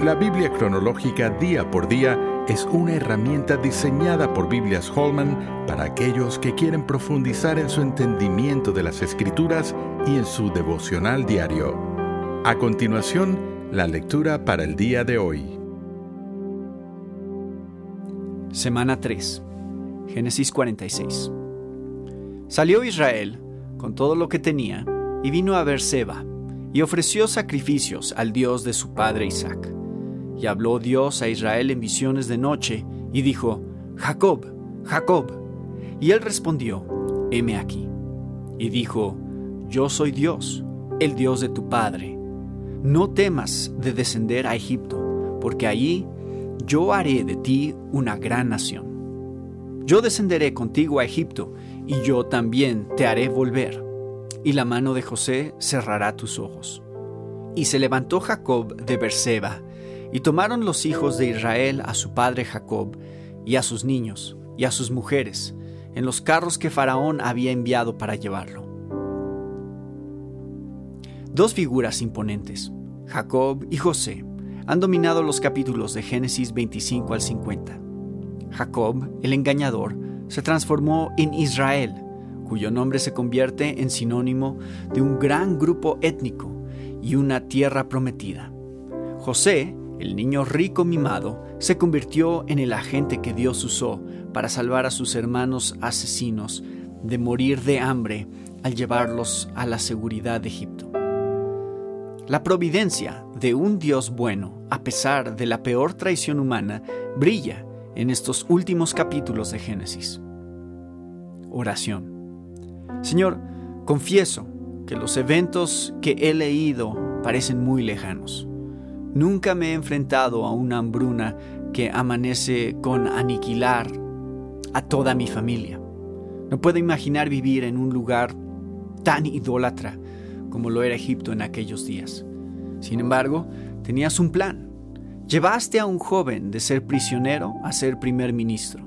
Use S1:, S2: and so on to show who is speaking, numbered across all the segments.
S1: La Biblia cronológica día por día es una herramienta diseñada por Biblias Holman para aquellos que quieren profundizar en su entendimiento de las Escrituras y en su devocional diario. A continuación, la lectura para el día de hoy.
S2: Semana 3. Génesis 46. Salió Israel con todo lo que tenía y vino a Beerseba y ofreció sacrificios al Dios de su padre Isaac. Y habló Dios a Israel en visiones de noche, y dijo, Jacob, Jacob. Y él respondió, heme aquí. Y dijo, Yo soy Dios, el Dios de tu Padre. No temas de descender a Egipto, porque allí yo haré de ti una gran nación. Yo descenderé contigo a Egipto, y yo también te haré volver, y la mano de José cerrará tus ojos. Y se levantó Jacob de Berseba, y tomaron los hijos de Israel a su padre Jacob, y a sus niños, y a sus mujeres, en los carros que Faraón había enviado para llevarlo. Dos figuras imponentes, Jacob y José, han dominado los capítulos de Génesis 25 al 50. Jacob, el engañador, se transformó en Israel, cuyo nombre se convierte en sinónimo de un gran grupo étnico y una tierra prometida. José el niño rico mimado se convirtió en el agente que Dios usó para salvar a sus hermanos asesinos de morir de hambre al llevarlos a la seguridad de Egipto. La providencia de un Dios bueno, a pesar de la peor traición humana, brilla en estos últimos capítulos de Génesis. Oración. Señor, confieso que los eventos que he leído parecen muy lejanos Nunca me he enfrentado a una hambruna que amanece con aniquilar a toda mi familia. No puedo imaginar vivir en un lugar tan idólatra como lo era Egipto en aquellos días. Sin embargo, tenías un plan. Llevaste a un joven de ser prisionero a ser primer ministro.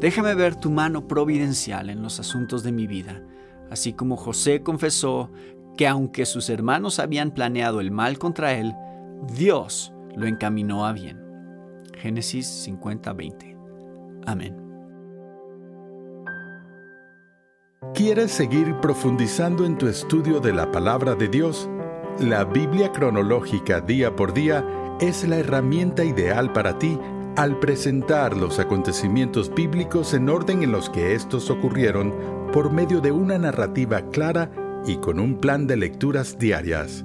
S2: Déjame ver tu mano providencial en los asuntos de mi vida, así como José confesó que aunque sus hermanos habían planeado el mal contra él, Dios lo encaminó a bien. Génesis 50:20. Amén.
S1: ¿Quieres seguir profundizando en tu estudio de la palabra de Dios? La Biblia cronológica día por día es la herramienta ideal para ti al presentar los acontecimientos bíblicos en orden en los que estos ocurrieron por medio de una narrativa clara y con un plan de lecturas diarias.